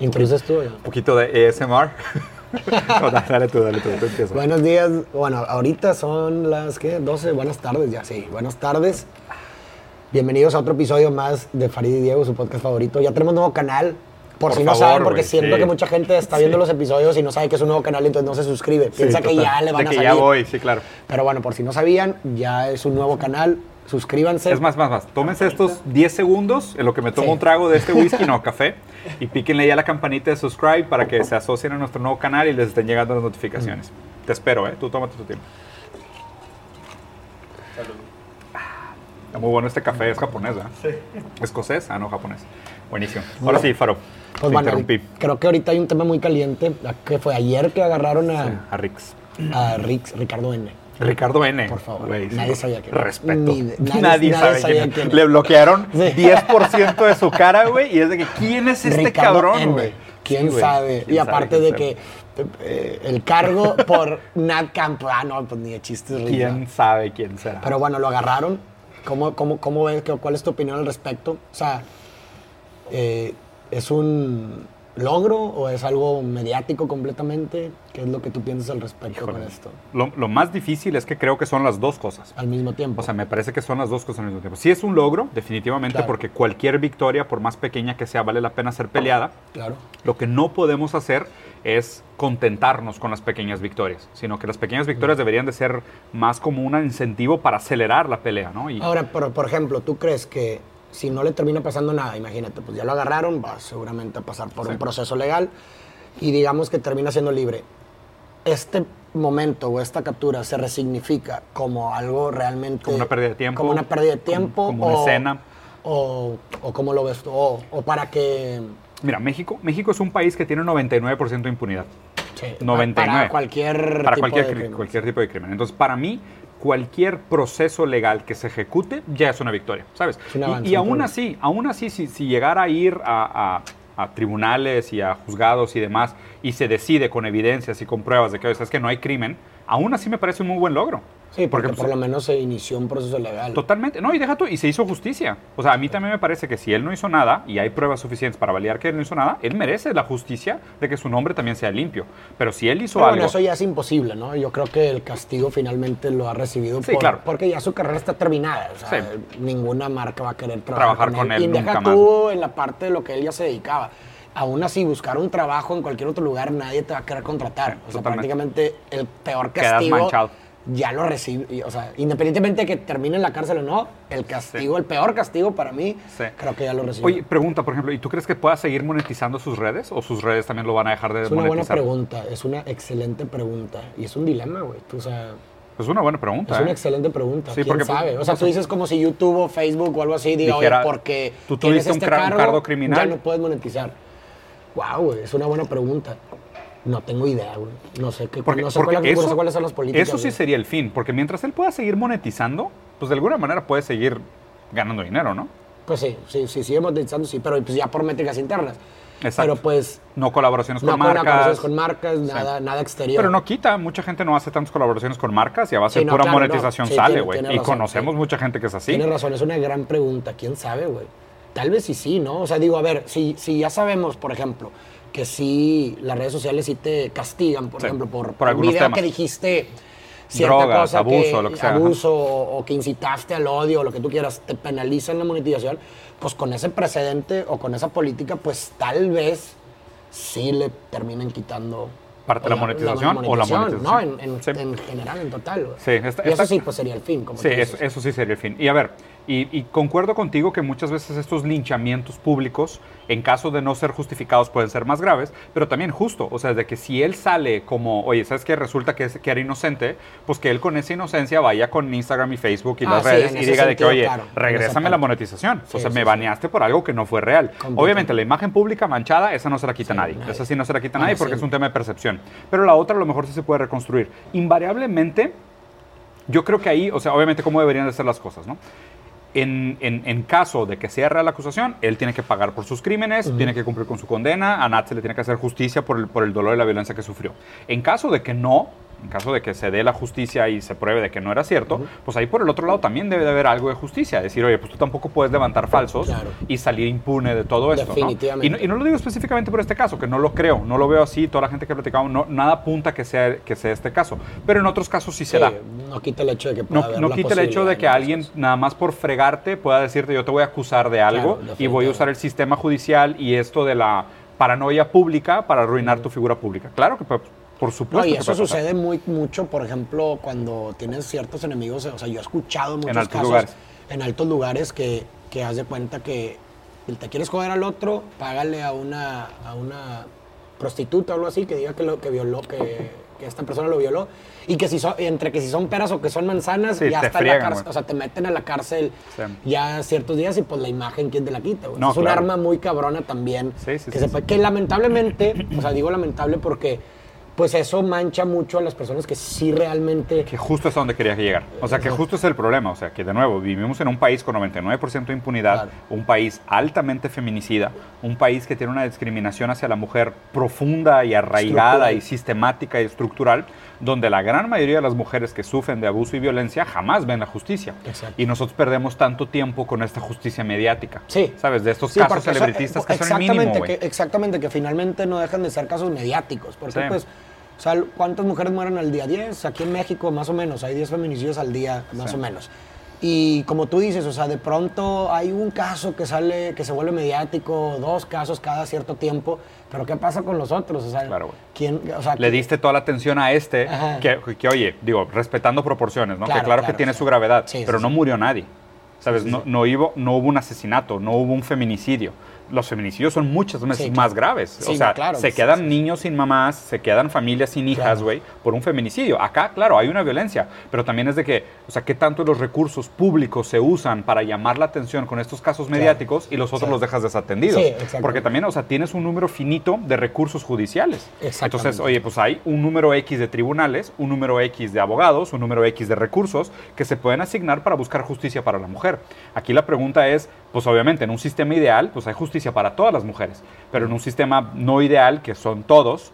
¿Introduces tú? o yo? Un poquito de ASMR. No, dale, tú, dale tú, tú. Buenos días. Bueno, ahorita son las ¿qué? 12. Buenas tardes, ya sí. Buenas tardes. Bienvenidos a otro episodio más de Farid y Diego, su podcast favorito. Ya tenemos nuevo canal. Por, Por si no favor, saben, porque güey, siento sí. que mucha gente está viendo los episodios y no sabe que es un nuevo canal, entonces no se suscribe. Piensa Sí, que ya le van De a que salir. ya voy, sí, claro. Pero bueno, por si no sabían, ya es un nuevo canal. Suscríbanse. Es más, más, más. Tómense estos 10 segundos en lo que me tomo Sí. un trago de este whisky, no café, y píquenle ya la campanita de subscribe para que se asocien a nuestro nuevo canal y les estén llegando las notificaciones. Mm. Te espero, ¿eh? Tú tómate tu tiempo. Está muy bueno este café, es japonés, ¿verdad? Sí. ¿Escocés? Ah, no, japonés. Buenísimo. Ahora sí, Faro. Pues te bueno, interrumpí. creo que ahorita hay un tema muy caliente, que fue ayer que agarraron a, A Rix. a Rix, Ricardo N. Ricardo N. Por favor. Nadie sabía quién era. Respeto. Ni nadie, nadie- nadie sabe sabía quién, era. Le bloquearon Sí. 10% de su cara, güey, y es de que, ¿quién es este Ricardo cabrón, güey? ¿Quién Sí, sabe? ¿Quién y aparte de que eh, el cargo por Nat Campo, ah, no, pues ni de chistes. ¿Quién sabe quién será? Pero bueno, lo agarraron. ¿Cómo, cómo, cómo ves? ¿Qué- ¿Cuál es tu opinión al respecto? O sea, eh, ¿es un logro o es algo mediático completamente? ¿Qué es lo que tú piensas al respecto Híjole. con esto? Lo, lo más difícil es que creo que son las dos cosas. Al mismo tiempo. O sea, me parece que son las dos cosas al mismo tiempo. Sí es un logro, definitivamente, Claro. porque cualquier victoria, por más pequeña que sea, vale la pena ser peleada. claro. Lo que no podemos hacer es contentarnos con las pequeñas victorias, sino que las pequeñas victorias deberían de ser más como un incentivo para acelerar la pelea, ¿no? Y Ahora, por, por ejemplo, ¿tú crees que si no le termina pasando nada, imagínate, pues ya lo agarraron, va seguramente a pasar por Sí. un proceso legal y digamos que termina siendo libre? ¿Este momento o esta captura se resignifica como algo realmente... Como una pérdida de tiempo, Como una pérdida de tiempo. como o- escena. O, o cómo lo ves tú, o, o para que... Mira, México, México es un país que tiene un 99% de impunidad. sí, 99. Para cualquier para tipo cualquier, de cri- crimen. cualquier tipo de crimen. Entonces, para mí, cualquier proceso legal que se ejecute ya es una victoria, ¿sabes? Un Y- avance, y, aún así, aún así, si, si llegara a ir a, a- a tribunales y a juzgados y demás, y se decide con evidencias y con pruebas de que, es que no hay crimen, aún así me parece un muy buen logro. Sí, porque, pues, por lo menos se inició un proceso legal. Totalmente. No, y deja tú, y se hizo justicia. O sea, a mí también me parece que si él no hizo nada y hay pruebas suficientes para validar que él no hizo nada, él merece la justicia de que su nombre también sea limpio. Pero si él hizo Pero algo. bueno, eso ya es imposible, ¿no? Yo creo que el castigo finalmente lo ha recibido Sí, por- claro. porque ya su carrera está terminada. O sea, Sí. ninguna marca va a querer trabajar, Trabajar con él Y deja nunca tú en la parte de lo que él ya se dedicaba. Aún así, buscar un trabajo en cualquier otro lugar, nadie te va a querer contratar. O sea, Totalmente. prácticamente el peor Quedas castigo manchado. Ya lo recibe. O sea, independientemente de que termine en la cárcel o no, el castigo, el peor castigo para mí, Sí. creo que ya lo recibe. Oye, pregunta, por ejemplo, ¿y tú crees que pueda seguir monetizando sus redes o sus redes también lo van a dejar de es una buena monetizar? pregunta, es una excelente pregunta. Y es un dilema, güey. Tú, o sea, Es una buena pregunta. Es una ¿eh? excelente pregunta. Sí, ¿Quién porque, sabe? O pues, sea, no tú dices como si YouTube o Facebook o algo así diga, Dijera, oye, porque tú tuviste un este un cargo, cargo criminal. ya no puedes monetizar. Wow, güey, es una buena pregunta. No tengo idea, güey. No sé, qué, Porque, no sé, porque cuál- no sé eso, cuáles son las políticas. eso sí güey. sería el fin, porque mientras él pueda seguir monetizando, pues de alguna manera puede seguir ganando dinero, ¿no? Pues sí, sí, sí, sigue monetizando, sí, pero pues ya por métricas internas. Exacto. Pero pues No colaboraciones no con marcas. colaboraciones con marcas, nada, nada exterior. Pero no quita, mucha gente no hace tantas colaboraciones con marcas y a base Sí, no, pura claro, no. monetización Sí, sale, güey. Y razón, conocemos mucha gente que es así. Tienes razón, es una gran pregunta. ¿Quién sabe, güey? Tal vez sí, sí, ¿no? O sea, digo, a ver, si, si ya sabemos, por ejemplo, que sí, las redes sociales sí te castigan, por Sí, ejemplo, por, por un video temas. que dijiste cierta Drogas, cosa, abuso, que, lo que sea, abuso o, o que incitaste al odio o lo que tú quieras, te penalizan la monetización, pues con ese precedente o con esa política, pues tal vez sí le terminen quitando Parte de la monetización o la monetización. No, en, en- Sí. en general, en total. Sí, esta- y eso sí, pues sería el fin. Como Sí, eso, eso sí sería el fin. Y a ver, y, y concuerdo contigo que muchas veces estos linchamientos públicos, en caso de no ser justificados, pueden ser más graves, pero también justo. O sea, de que si él sale como, oye, ¿sabes qué? Resulta que, es- que era inocente, pues que él con esa inocencia vaya con Instagram y Facebook y Ah, las sí, redes y diga de que, sentido, oye, claro, regrésame la monetización. Sí, o sea, sí, me baneaste por algo que no fue real. Obviamente, la imagen pública manchada, esa no se la quita nadie. nadie. Esa sí no se la quita nadie porque es un tema de percepción. Pero la otra a lo mejor sí se puede reconstruir. Invariablemente, yo creo que ahí, o sea, obviamente cómo deberían de ser las cosas, ¿no? En, en- en caso de que sea real la acusación, él tiene que pagar por sus crímenes, tiene que cumplir con su condena, a Nat se le tiene que hacer justicia por el, por el dolor y la violencia que sufrió. En caso de que no, en caso de que se dé la justicia y se pruebe de que no era cierto, pues ahí por el otro lado también debe de haber algo de justicia. Decir, oye, pues tú tampoco puedes levantar falsos y salir impune de todo esto. Definitivamente. Y, no, lo digo específicamente por este caso, que no lo creo, no lo veo así, toda la gente que ha platicado, no, nada apunta que sea, que sea este caso. Pero en otros casos sí, se da. No quita el hecho de que pueda No, no quita el hecho de que alguien, nada más por fregarte, pueda decirte, yo te voy a acusar de algo y voy a usar el sistema judicial y esto de la paranoia pública para arruinar tu figura pública. Claro que por supuesto. y eso sucede muy mucho, por ejemplo, cuando tienes ciertos enemigos. O sea, yo he escuchado muchos en altos casos lugares. en altos lugares que, que haz de cuenta que te quieres joder al otro, págale a una, a una prostituta o algo así que diga que lo que violó, que, que esta persona lo violó. Y que si son, entre que si son peras o que son manzanas, ya está en la cárcel. O sea, te meten a la cárcel ya ciertos días y pues la imagen, ¿quién te la quita? es un arma muy cabrona también. que, se, que lamentablemente, o sea, digo lamentable porque pues eso mancha mucho a las personas que sí realmente... Que justo es a donde quería llegar. O sea, que justo es el problema. O sea, que de nuevo, vivimos en un país con 99% de impunidad, un país altamente feminicida, un país que tiene una discriminación hacia la mujer profunda y arraigada y sistemática y estructural, donde la gran mayoría de las mujeres que sufren de abuso y violencia jamás ven la justicia. Y nosotros perdemos tanto tiempo con esta justicia mediática. Sí. ¿Sabes? De estos casos celebritistas que son el mínimo, que, Exactamente, que finalmente no dejan de ser casos mediáticos. Porque pues o sea, ¿cuántas mujeres mueren al día? 10. Aquí en México, más o menos. Hay 10 feminicidios al día, más o menos. Y como tú dices, o sea, de pronto hay un caso que sale, que se vuelve mediático, dos casos cada cierto tiempo, pero ¿qué pasa con los otros? O sea, ¿quién, Le diste toda la atención a este, que, oye, digo, respetando proporciones, ¿no? que claro que tiene su gravedad, pero no murió nadie. ¿Sabes? No, no, hubo, no hubo un asesinato, no hubo un feminicidio los feminicidios son muchas veces más graves. o sea, se quedan niños sin mamás, se quedan familias sin hijas, güey, por un feminicidio. Acá, claro, hay una violencia, pero también es de que, o sea, qué tanto los recursos públicos se usan para llamar la atención con estos casos mediáticos y los otros los dejas desatendidos. Porque también, o sea, tienes un número finito de recursos judiciales. Entonces, oye, pues hay un número X de tribunales, un número X de abogados, un número X de recursos que se pueden asignar para buscar justicia para la mujer. Aquí la pregunta es, pues obviamente en un sistema ideal, pues hay justicia para todas las mujeres, pero en un sistema no ideal, que son todos,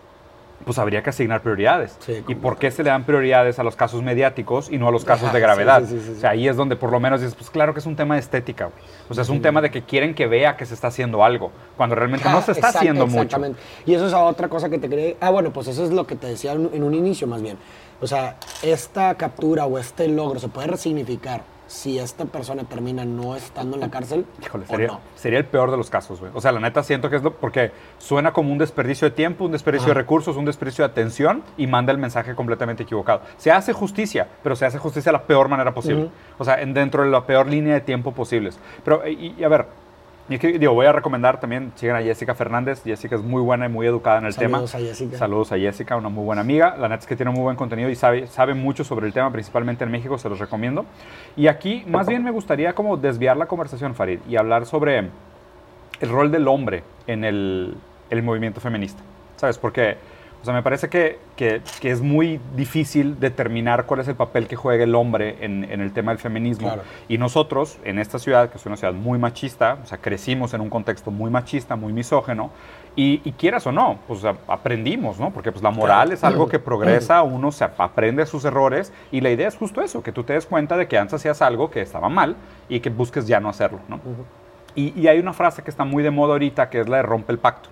pues habría que asignar prioridades. ¿Y por qué se le dan prioridades a los casos mediáticos y no a los casos de gravedad? o sea, ahí es donde por lo menos dices, pues claro que es un tema de estética, O sea, es un tema de que quieren que vea que se está haciendo algo, cuando realmente no se está haciendo exactamente. mucho. Y eso es otra cosa que te cree. Ah, bueno, pues eso es lo que te decía en un inicio más bien. O sea, esta captura o este logro se puede resignificar si esta persona termina no estando en la cárcel. Híjole, sería, sería el peor de los casos, güey. O sea, la neta siento que es lo, porque suena como un desperdicio de tiempo, un desperdicio de recursos, un desperdicio de atención y manda el mensaje completamente equivocado. Se hace justicia, pero se hace justicia de la peor manera posible. O sea, dentro de la peor línea de tiempo posibles. Pero, y a ver, y digo, voy a recomendar también, sigan a Jessica Fernández. Jessica es muy buena y muy educada en el tema. Saludos a Jessica. Saludos a Jessica, una muy buena amiga. La neta es que tiene muy buen contenido y sabe, sabe mucho sobre el tema, principalmente en México, se los recomiendo. Y aquí, más bien me gustaría como desviar la conversación, Farid, y hablar sobre el rol del hombre en el, el movimiento feminista. ¿Sabes? Porque o sea, me parece que, que, que, es muy difícil determinar cuál es el papel que juega el hombre en, en el tema del feminismo. Y nosotros, en esta ciudad, que es una ciudad muy machista, o sea, crecimos en un contexto muy machista, muy misógeno, y, y quieras o no, pues aprendimos, ¿no? Porque pues la moral es algo que progresa, uno se aprende sus errores, y la idea es justo eso, que tú te des cuenta de que antes hacías algo que estaba mal y que busques ya no hacerlo, ¿no? y, y hay una frase que está muy de moda ahorita, que es la de rompe el pacto.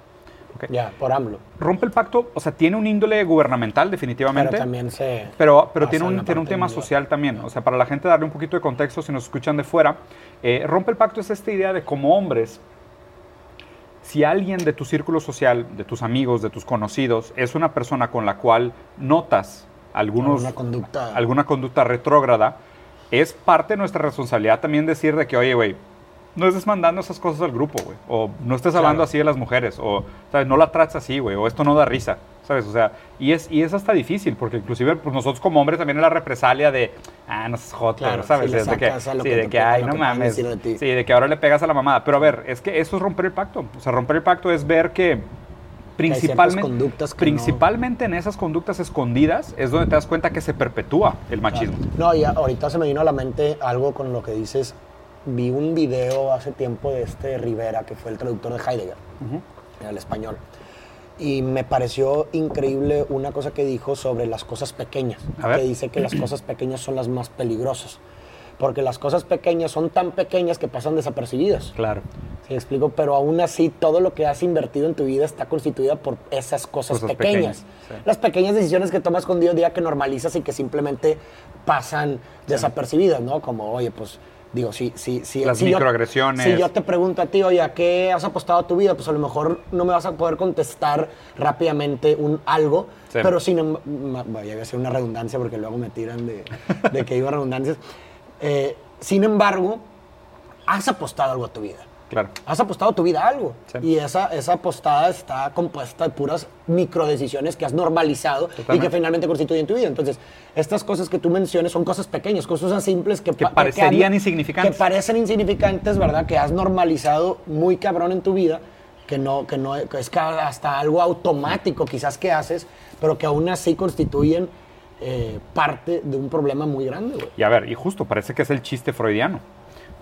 Ya, por AMLO. Rompe el pacto, o sea, tiene un índole gubernamental definitivamente. Pero también se... Pero, pero tiene un, tiene un tema social también. O sea, para la gente darle un poquito de contexto, si nos escuchan de fuera, eh, rompe el pacto es esta idea de como hombres, si alguien de tu círculo social, de tus amigos, de tus conocidos, es una persona con la cual notas algunos, alguna conducta, alguna conducta retrógrada, es parte de nuestra responsabilidad también decir de que, oye, güey, no estés mandando esas cosas al grupo, güey. O no estés hablando así de las mujeres. O, ¿sabes? No la trates así, güey. O esto no da risa. ¿Sabes? O sea, y es, y es hasta difícil, porque inclusive pues nosotros como hombres también es la represalia de, ah, no seas hot, ¿sabes? de que, sí, de que, ay, no mames. De sí, de que ahora le pegas a la mamada. Pero a ver, es que eso es romper el pacto. O sea, romper el pacto es ver que principalmente, principalmente en esas conductas escondidas es donde te das cuenta que se perpetúa el machismo. No, y ahorita se me vino a la mente algo con lo que dices vi un video hace tiempo de este Rivera, que fue el traductor de Heidegger, en el español. y me pareció increíble una cosa que dijo sobre las cosas pequeñas. A ver. Que dice que las cosas pequeñas son las más peligrosas. Porque las cosas pequeñas son tan pequeñas que pasan desapercibidas. Claro. ¿Sí explico? Pero aún así, todo lo que has invertido en tu vida está constituida por esas cosas, Cosas pequeñas. pequeñas, sí. Las pequeñas decisiones que tomas con día a día que normalizas y que simplemente pasan desapercibidas, ¿no? Como, oye, pues, digo, si, si, si, Las si yo- microagresiones. si yo te pregunto a ti, oye, ¿a qué has apostado tu vida? Pues a lo mejor no me vas a poder contestar rápidamente un algo, Sí. pero sin em- ma- vaya a ser una redundancia porque luego me tiran de, de que digo redundancias. Eh, sin embargo, has apostado algo a tu vida. Claro. Has apostado tu vida a algo. Sí. Y esa, esa apostada está compuesta de puras microdecisiones que has normalizado y que finalmente constituyen tu vida. Entonces, estas cosas que tú mencionas son cosas pequeñas, cosas simples que, Que pa- parecerían insignificantes. Que parecen insignificantes, ¿verdad? Que has normalizado muy cabrón en tu vida, que no, que no que es hasta algo automático quizás que haces, pero que aún así constituyen eh, parte de un problema muy grande, güey. Y a ver, y justo parece que es el chiste freudiano,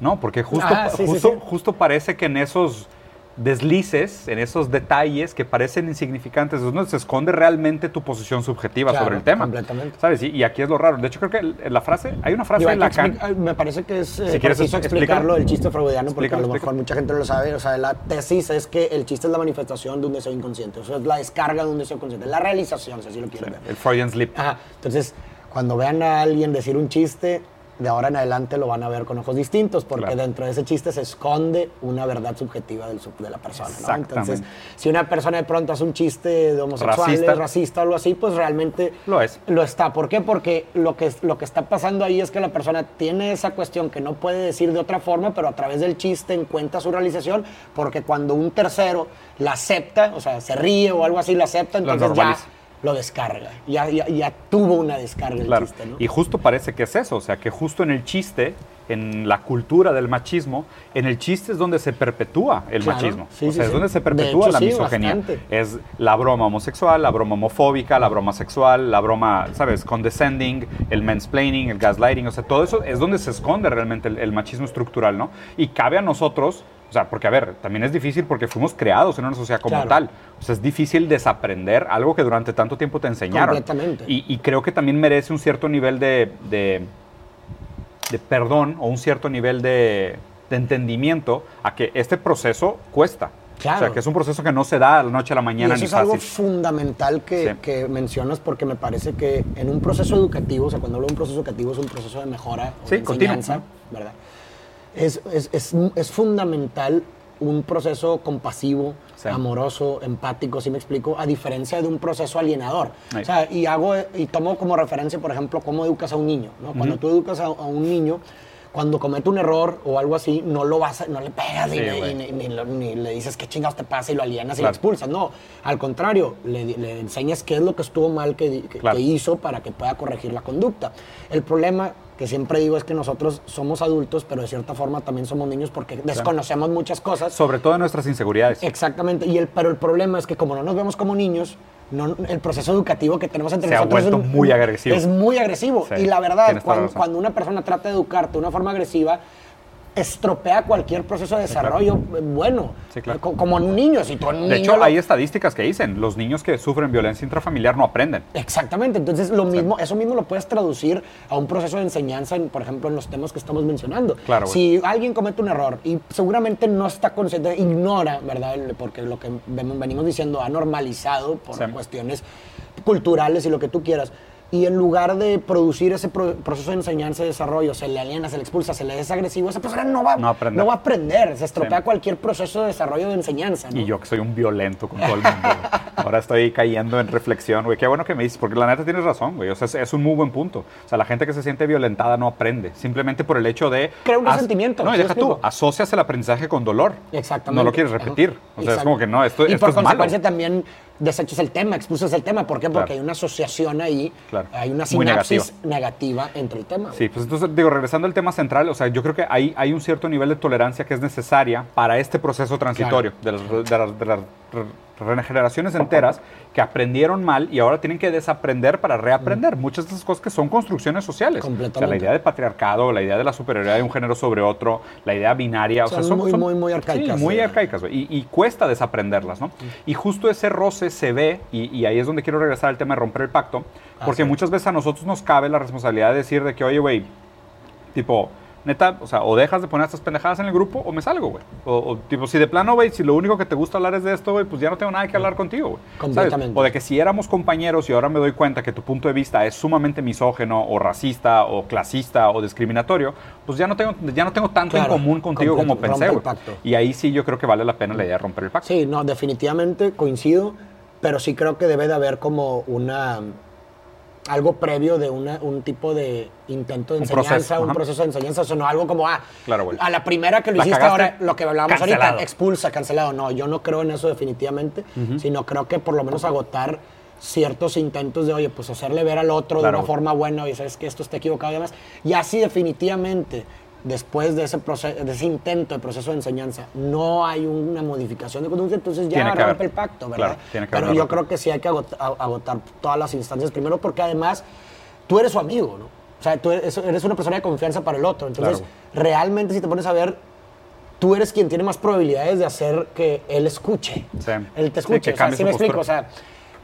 ¿no? Porque justo, Ah, sí, sí, justo, sí. justo parece que en esos deslices, en esos detalles que parecen insignificantes, es donde se esconde realmente tu posición subjetiva Claro, sobre el tema. completamente. ¿Sabes? Y, y aquí es lo raro. De hecho, creo que la frase, hay una frase de Lacan. me parece que es eh, Si quieres preciso explicar. explicarlo el chiste freudiano porque a lo mejor mucha gente no lo sabe. O sea, la tesis es que el chiste es la manifestación de un deseo inconsciente. O sea, es la descarga de un deseo consciente. La realización, si así lo quieren ver. El Freudian Slip. Ajá. Entonces, cuando vean a alguien decir un chiste, de ahora en adelante lo van a ver con ojos distintos, porque Claro. dentro de ese chiste se esconde una verdad subjetiva del sub- de la persona. ¿no? Entonces, si una persona de pronto hace un chiste de homosexuales, Racista. racista. o algo así, pues realmente Lo es. Lo está. ¿Por qué? Porque lo que, lo que está pasando ahí es que la persona tiene esa cuestión que no puede decir de otra forma, pero a través del chiste encuentra su realización, porque cuando un tercero la acepta, o sea, se ríe o algo así, la acepta, entonces ya. Lo descarga. Ya, ya, ya tuvo una descarga el Claro. chiste, ¿no? Y justo parece que es eso, o sea, que justo en el chiste, en la cultura del machismo, en el chiste es donde se perpetúa el Claro, machismo. sí, o sí, sea, es sí. donde se perpetúa hecho, la misoginia. bastante. Es la broma homosexual, la broma homofóbica, la broma sexual, la broma, ¿sabes? Condescending, el mansplaining, el gaslighting, o sea, todo eso es donde se esconde realmente el, el machismo estructural, ¿no? Y cabe a nosotros, o sea, porque a ver, también es difícil porque fuimos creados en una sociedad como Claro. tal. O sea, es difícil desaprender algo que durante tanto tiempo te enseñaron. Completamente. Y, y creo que también merece un cierto nivel de, de, de perdón o un cierto nivel de, de entendimiento a que este proceso cuesta. Claro. O sea, que es un proceso que no se da de la noche a la Y mañana eso ni es algo fácil. fundamental que, Sí. que mencionas porque me parece que en un proceso educativo, o sea, cuando hablo de un proceso educativo es un proceso de mejora o Sí, de continuo, enseñanza, ¿no? ¿verdad? Es, es, es, es fundamental un proceso compasivo, Sí. amoroso, empático, si me explico, a diferencia de un proceso alienador. Ahí. O sea, y hago y tomo como referencia, por ejemplo, cómo educas a un niño, ¿no? Cuando tú educas a, a un niño, cuando comete un error o algo así, no lo vas a- no le pegas y Sí, le- ni, ni lo- ni le dices qué chingados te pasa y lo alienas y lo expulsas. No, al contrario, le, le enseñas qué es lo que estuvo mal que, di- que- Claro. que hizo para que pueda corregir la conducta. El problema que siempre digo es que nosotros somos adultos, pero de cierta forma también somos niños porque desconocemos muchas cosas. Sobre todo nuestras inseguridades. Exactamente, y el, pero el problema es que como no nos vemos como niños, no, el proceso educativo que tenemos entre Se nosotros es un- muy agresivo. Es muy agresivo. Sí, y la verdad, cuando, cuando una persona trata de educarte de una forma agresiva, estropea cualquier proceso de desarrollo bueno. Sí, claro. Co- Como en un niño. Si tú en un De niño hecho, lo- hay estadísticas que dicen, los niños que sufren violencia intrafamiliar no aprenden. Exactamente, entonces lo mismo, eso mismo lo puedes traducir a un proceso de enseñanza, en, por ejemplo, en los temas que estamos mencionando. Claro. Si alguien comete un error y seguramente no está consciente, ignora, ¿verdad? Porque lo que ven- venimos diciendo ha normalizado por Sí. cuestiones culturales y lo que tú quieras. Y en lugar de producir ese pro- proceso de enseñanza y desarrollo, se le aliena, se le expulsa, se le es agresivo, esa persona no va, No no va a aprender, se estropea Sí. cualquier proceso de desarrollo de enseñanza. ¿no? Y yo que soy un violento con todo el mundo. Ahora estoy cayendo en reflexión, güey. Qué bueno que me dices, porque la neta tienes razón, güey. O sea, es, es un muy buen punto. O sea, la gente que se siente violentada no aprende. Simplemente por el hecho de... Crea un resentimiento, No, y ¿sí deja tú. Asocias el aprendizaje con dolor. Exactamente. No lo quieres repetir. O sea, es como que no, esto, y esto por es malo. también desechas el tema, expulsas el tema. ¿Por qué? Porque Claro. hay una asociación ahí, Claro. hay una sinapsis negativa. entre el tema. Sí, pues entonces, digo, regresando al tema central, o sea, yo creo que hay, hay un cierto nivel de tolerancia que es necesaria para este proceso transitorio de, las, de las- de las generaciones enteras que aprendieron mal y ahora tienen que desaprender para reaprender. Muchas de esas cosas que son construcciones sociales. Completamente. O sea, la idea de patriarcado, la idea de la superioridad de un género sobre otro, la idea binaria. O sea, Son muy, son- muy, muy arcaicas, Sí, muy sí. arcaicas. Y, y cuesta desaprenderlas, ¿no? Y justo ese roce se ve, y, y ahí es donde quiero regresar al tema de romper el pacto, porque sí. muchas veces a nosotros nos cabe la responsabilidad de decir de que, oye, güey, tipo, neta, o sea, o dejas de poner estas pendejadas en el grupo o me salgo, güey. O, o, tipo, si de plano, güey, si lo único que te gusta hablar es de esto, güey, pues ya no tengo nada que hablar contigo, güey. ¿Sabes? Completamente. O de que si éramos compañeros y ahora me doy cuenta que tu punto de vista es sumamente misógeno o racista o clasista o discriminatorio, pues ya no tengo, ya no tengo tanto Claro, en común contigo como pensé, güey. Y ahí sí yo creo que vale la pena la idea de romper el pacto. Sí, no, definitivamente coincido, pero sí creo que debe de haber como una algo previo de una, un tipo de intento de Un enseñanza, proceso, un ajá. proceso de enseñanza, o sea, no algo como, ah, Claro, a la primera que lo La hiciste cagaste, ahora, lo que hablábamos cancelado. ahorita, expulsa, cancelado. No, yo no creo en eso definitivamente, sino creo que por lo menos agotar ciertos intentos de, oye, pues hacerle ver al otro Claro, de una forma buena, oye, sabes que esto está equivocado y demás. Y así definitivamente, después de ese, proceso, de ese intento de proceso de enseñanza, no hay una modificación de conducta, entonces ya rompe haber. el pacto, ¿verdad? Claro, tiene que Pero yo creo que sí hay que agot- a- agotar todas las instancias primero porque además tú eres su amigo, ¿no? O sea, tú eres, una persona de confianza para el otro. Entonces, Claro. realmente si te pones a ver, tú eres quien tiene más probabilidades de hacer que él escuche. Sí. Él te Sí, escuche. que o sea, ¿sí me explico? postura. O sea,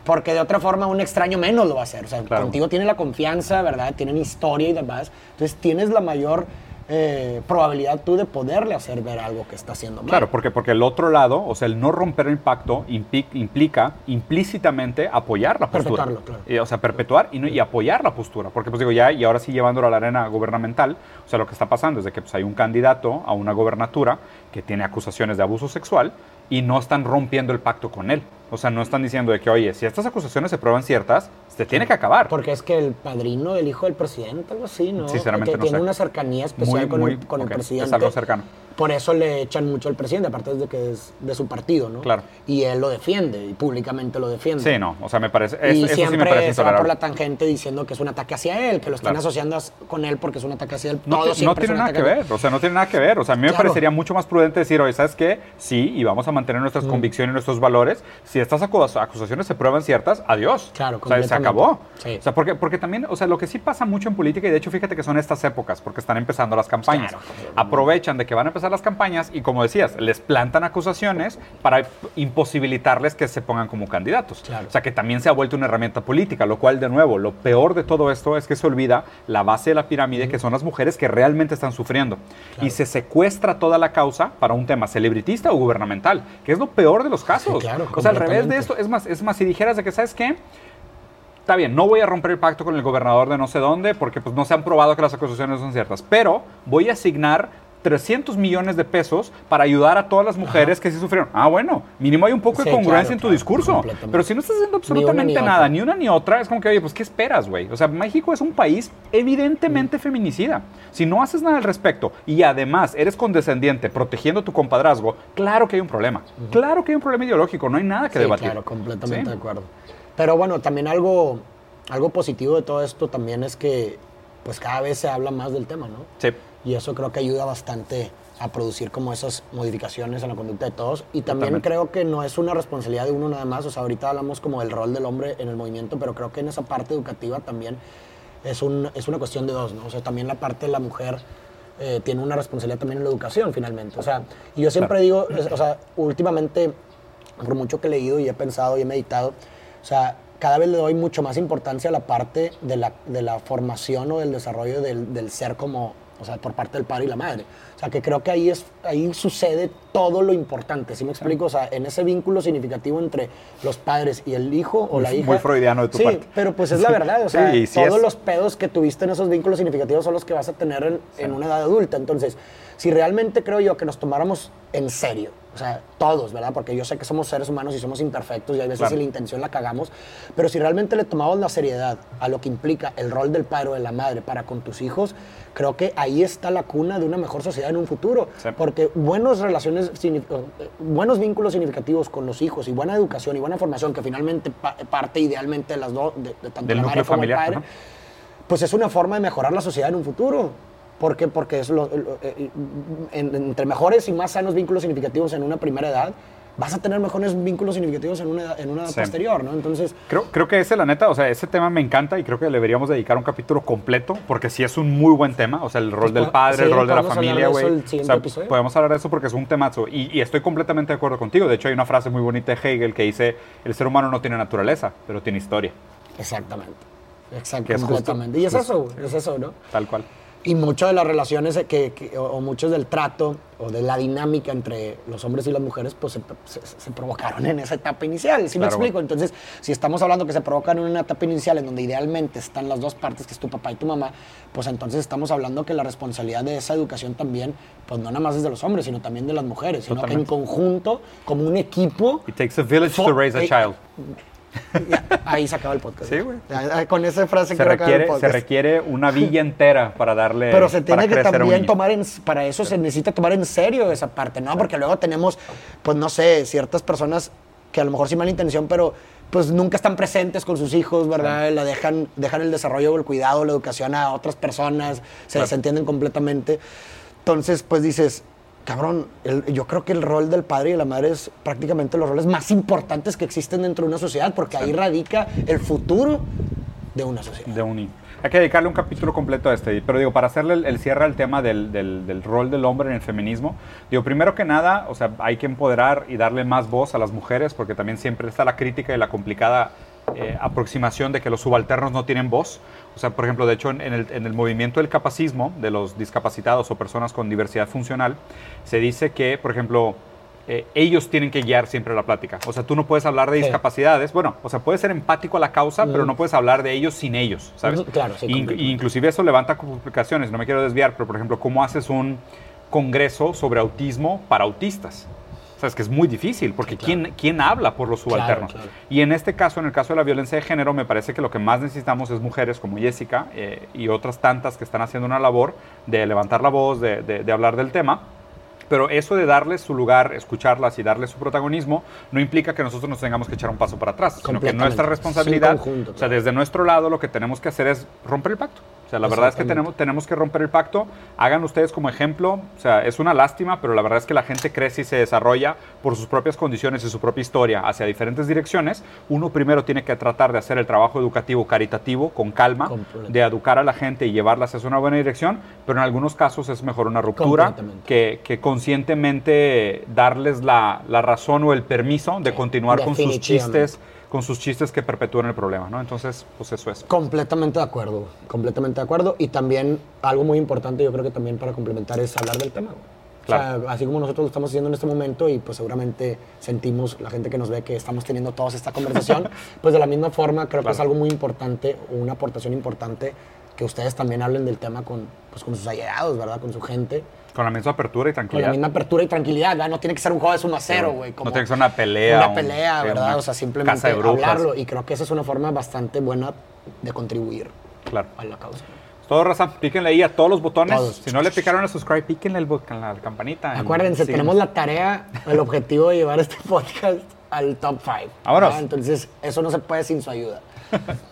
porque de otra forma un extraño menos lo va a hacer. O sea, Claro. contigo tiene la confianza, ¿verdad? Tienen historia y demás. Entonces, tienes la mayor eh, probabilidad tú de poderle hacer ver algo que está haciendo mal. Claro, porque, porque el otro lado, o sea, el no romper el pacto implica implícitamente apoyar la postura. Perpetuarlo, claro. Y, o sea, perpetuar y, no- y apoyar la postura. Porque, pues digo, ya, y ahora sí llevándolo a la arena gubernamental, o sea, lo que está pasando es de que pues, hay un candidato a una gobernatura que tiene acusaciones de abuso sexual y no están rompiendo el pacto con él. O sea, no están diciendo de que, oye, si estas acusaciones se prueban ciertas, se tiene que acabar. Porque es que el padrino del hijo del presidente, algo así, ¿no? Sinceramente que no tiene sé. una cercanía especial Muy, con, muy- el, con el presidente. es algo cercano. Por eso le echan mucho al presidente, aparte de que es de su partido, ¿no? Claro. Y él lo defiende, y públicamente lo defiende. Sí, no, o sea, me parece, es- y eso sí me siempre parece se va por la tangente diciendo que es un ataque hacia él, que lo están Claro. asociando as- con él porque es un ataque hacia él. No, Todo no siempre tiene nada que ver, o sea, no tiene nada que ver. O sea, a mí me parecería mucho más prudente decir, oye, ¿sabes qué? Sí, y vamos a mantener nuestras Mm. convicciones y nuestros valores. Si estas acus- acusaciones se prueban ciertas, adiós. Claro, O sea, se acabó. Sí. O sea, porque, porque también, o sea, lo que sí pasa mucho en política, y de hecho, fíjate que son estas épocas, porque están empezando las campañas. Claro. Aprovechan de que van a empezar las campañas y, como decías, les plantan acusaciones para imposibilitarles que se pongan como candidatos. Claro. O sea, que también se ha vuelto una herramienta política, lo cual, de nuevo, lo peor de todo esto es que se olvida la base de la pirámide, que son las mujeres que realmente están sufriendo. Y se secuestra toda la causa para un tema celebritista o gubernamental, que es lo peor de los casos. Sí, claro, o sea, al revés de esto, es más, es más, si dijeras de que, ¿sabes qué? Está bien, no voy a romper el pacto con el gobernador de no sé dónde, porque pues no se han probado que las acusaciones son ciertas, pero voy a asignar 300 millones de pesos para ayudar a todas las mujeres que sí sufrieron. Ah, bueno, mínimo hay un poco de congruencia claro, en tu claro, discurso. Pero si no estás haciendo Ni una ni absolutamente nada, otra. ni una ni otra, es como que, oye, pues ¿qué esperas, güey? O sea, México es un país evidentemente Mm. feminicida. Si no haces nada al respecto y además eres condescendiente protegiendo tu compadrazgo, claro que hay un problema. Claro que hay un problema ideológico, no hay nada que Sí, debatir. claro, completamente Sí. de acuerdo. Pero bueno, también algo, algo positivo de todo esto también es que pues cada vez se habla más del tema, ¿no? Sí. Y eso creo que ayuda bastante a producir como esas modificaciones en la conducta de todos. Y también Totalmente. creo que no es una responsabilidad de uno nada más. O sea, ahorita hablamos como del rol del hombre en el movimiento, pero creo que en esa parte educativa también es, un, es una cuestión de dos, ¿no? O sea, también la parte de la mujer eh, tiene una responsabilidad también en la educación, finalmente. O sea, y yo siempre digo, es- o sea, últimamente, por mucho que he leído y he pensado y he meditado, o sea, cada vez le doy mucho más importancia a la parte de la, de la formación o del desarrollo del, del ser como, o sea, por parte del padre y la madre. O sea, que creo que ahí, es, ahí sucede todo lo importante, ¿sí me explico? O sea, en ese vínculo significativo entre los padres y el hijo o Muy- la hija. muy freudiano de tu sí, parte. pero pues es la verdad, o sea, Sí, sí todos es. los pedos que tuviste en esos vínculos significativos son los que vas a tener en, en una edad adulta. Entonces, si realmente creo yo que nos tomáramos en serio, sea, todos, ¿verdad? Porque yo sé que somos seres humanos y somos imperfectos y hay veces Claro. si la intención la cagamos, pero si realmente le tomamos la seriedad a lo que implica el rol del padre o de la madre para con tus hijos, creo que ahí está la cuna de una mejor sociedad en un futuro. Sí. Porque buenas relaciones, eh, buenos vínculos significativos con los hijos y buena educación y buena formación, que finalmente pa- parte idealmente de las dos, de, de tanto Del la madre como el familiar, padre, ajá. pues es una forma de mejorar la sociedad en un futuro. ¿Por qué? Porque es lo- lo- eh, en- entre mejores y más sanos vínculos significativos en una primera edad, vas a tener mejores vínculos significativos en una, en una Sí. posterior, ¿no? Entonces, Creo, creo que ese, la neta, o sea, ese tema me encanta y creo que le deberíamos dedicar un capítulo completo porque sí es un muy buen tema. O sea, el rol Pues, del padre, el sí, rol de la familia, güey. el O sea, episodio. podemos hablar de eso porque es un temazo. Y, y estoy completamente de acuerdo contigo. De hecho, hay una frase muy bonita de Hegel que dice: el ser humano no tiene naturaleza, pero tiene historia. exactamente. Exacto, Que es completamente. y es eso, es eso, ¿no? Tal cual. Y muchas de las relaciones que, que- o, o muchos del trato o de la dinámica entre los hombres y las mujeres, pues se, se- se provocaron en esa etapa inicial. ¿Sí Claro, me explico? Entonces, si estamos hablando que se provocan en una etapa inicial en donde idealmente están las dos partes, que es tu papá y tu mamá, pues entonces estamos hablando que la responsabilidad de esa educación también, pues no nada más es de los hombres, sino también de las mujeres, sino que en Totalmente. conjunto, como un equipo, It takes a village to raise a eh, child. Ahí se acaba el podcast. Sí, güey. Con esa frase Se el requiere, se podcast. requiere una villa entera para darle. Pero se tiene que también tomar en, para eso se necesita tomar en serio esa parte, ¿no? Porque luego tenemos, pues no sé, ciertas personas que a lo mejor sin mala intención, pero pues nunca están presentes con sus hijos, ¿verdad? La dejan, dejan el desarrollo, el cuidado, la educación a otras personas, se desentienden completamente. Entonces, pues dices, cabrón, el- yo creo que el rol del padre y de la madre es prácticamente los roles más importantes que existen dentro de una sociedad, porque ahí radica el futuro de una sociedad. de un. Hay que dedicarle un capítulo completo a este. Pero digo, para hacerle el, el cierre al tema del, del- del rol del hombre en el feminismo, digo, primero que nada, o sea, hay que empoderar y darle más voz a las mujeres, porque también siempre está la crítica y la complicada eh, aproximación de que los subalternos no tienen voz. O sea, por ejemplo, de hecho, en, en el, en el movimiento del capacismo, de los discapacitados o personas con diversidad funcional, se dice que, por ejemplo, eh, ellos tienen que guiar siempre la plática. O sea, tú no puedes hablar de Sí. discapacidades. Bueno, o sea, puedes ser empático a la causa, pero no puedes hablar de ellos sin ellos, ¿sabes? Claro, sí, y inclusive eso levanta complicaciones. No me quiero desviar, pero por ejemplo, ¿cómo haces un congreso sobre autismo para autistas? O sea, es que es muy difícil, porque ¿quién, ¿quién habla por los subalternos? Claro, claro. Y en este caso, en el caso de la violencia de género, me parece que lo que más necesitamos es mujeres como Jessica eh, y otras tantas que están haciendo una labor de levantar la voz, de, de- de hablar del tema. Pero eso de darles su lugar, escucharlas y darles su protagonismo, no implica que nosotros nos tengamos que echar un paso para atrás, sino que nuestra Sí, responsabilidad, conjunto, o sea, desde nuestro lado lo que tenemos que hacer es romper el pacto. O sea, la verdad es que tenemos, tenemos que romper el pacto. Hagan ustedes como ejemplo. O sea, es una lástima, pero la verdad es que la gente crece y se desarrolla por sus propias condiciones y su propia historia hacia diferentes direcciones. Uno primero tiene que tratar de hacer el trabajo educativo caritativo con calma, de educar a la gente y llevarlas hacia una buena dirección, pero en algunos casos es mejor una ruptura que, que conscientemente darles la, la razón o el permiso de Sí, continuar con sus chistes, con sus chistes que perpetúan el problema, ¿no? Entonces, pues eso es. Completamente de acuerdo, completamente de acuerdo. Y también algo muy importante, yo creo que también para complementar es hablar del tema. güey. O sea, Claro. así como nosotros lo estamos haciendo en este momento y pues seguramente sentimos, la gente que nos ve, que estamos teniendo toda esta conversación, pues de la misma forma creo que Claro. es algo muy importante, una aportación importante que ustedes también hablen del tema con, pues, con sus allegados, ¿verdad? Con su gente. Con la misma apertura y Con la tranquilidad. misma apertura y tranquilidad, ¿verdad? No tiene que ser un juego de 1 a 0, Sí, güey. no tiene que ser una pelea, Una un- pelea, sí, ¿verdad? una O sea, simplemente hablarlo. Y creo que esa es una forma bastante buena de contribuir Claro. a la causa. Todo raza, píquenle ahí a todos los botones. Todos. Si no le picaron a subscribe, píquenle el la campanita. Acuérdense, síguenos. tenemos la tarea, el objetivo de llevar este podcast al top 5. Vámonos. Entonces, eso no se puede sin su ayuda.